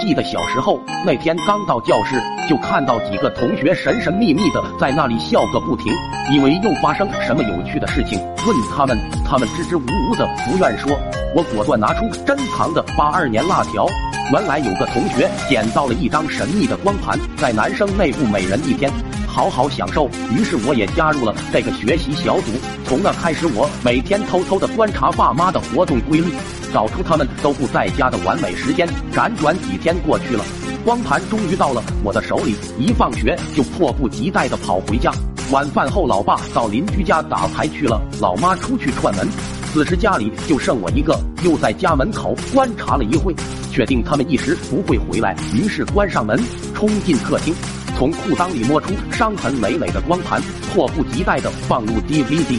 记得小时候那天刚到教室，就看到几个同学神神秘秘的在那里笑个不停，以为又发生什么有趣的事情。问他们，他们支支吾吾的不愿说。我果断拿出珍藏的八二年辣条，原来有个同学捡到了一张神秘的光盘，在男生内部每人一天，好好享受。于是我也加入了这个学习小组。从那开始，我每天偷偷的观察爸妈的活动规律。找出他们都不在家的完美时间。辗转几天过去了，光盘终于到了我的手里。一放学就迫不及待的跑回家。晚饭后，老爸到邻居家打牌去了，老妈出去串门。此时家里就剩我一个，又在家门口观察了一会，确定他们一时不会回来，于是关上门，冲进客厅，从裤裆里摸出伤痕累累的光盘，迫不及待的放入 DVD。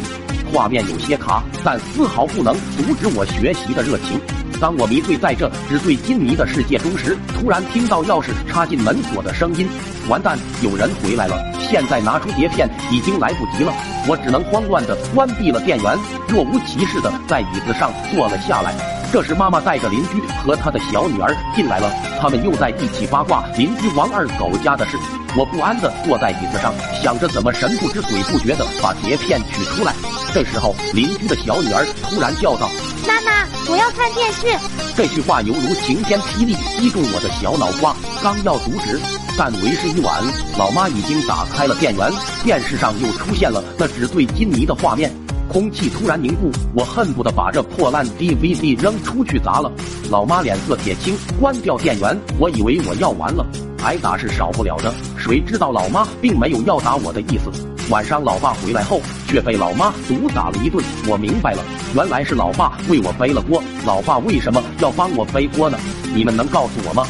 画面有些卡，但丝毫不能阻止我学习的热情。当我迷醉在这纸醉金迷的世界中时，突然听到钥匙插进门锁的声音。完蛋，有人回来了！现在拿出碟片已经来不及了，我只能慌乱的关闭了电源，若无其事的在椅子上坐了下来。这时，妈妈带着邻居和她的小女儿进来了，他们又在一起八卦邻居王二狗家的事。我不安的坐在椅子上，想着怎么神不知鬼不觉的把碟片取出来。这时候，邻居的小女儿突然叫道：“妈妈，我要看电视！”这句话犹如晴天霹雳，击中我的小脑瓜。刚要阻止，但为时已晚，老妈已经打开了电源，电视上又出现了那纸醉金迷的画面。空气突然凝固，我恨不得把这破烂 DVD 扔出去砸了。老妈脸色铁青，关掉电源。我以为我要完了。挨打是少不了的，谁知道老妈并没有要打我的意思。晚上老爸回来后，却被老妈毒打了一顿。我明白了，原来是老爸为我背了锅。老爸为什么要帮我背锅呢？你们能告诉我吗？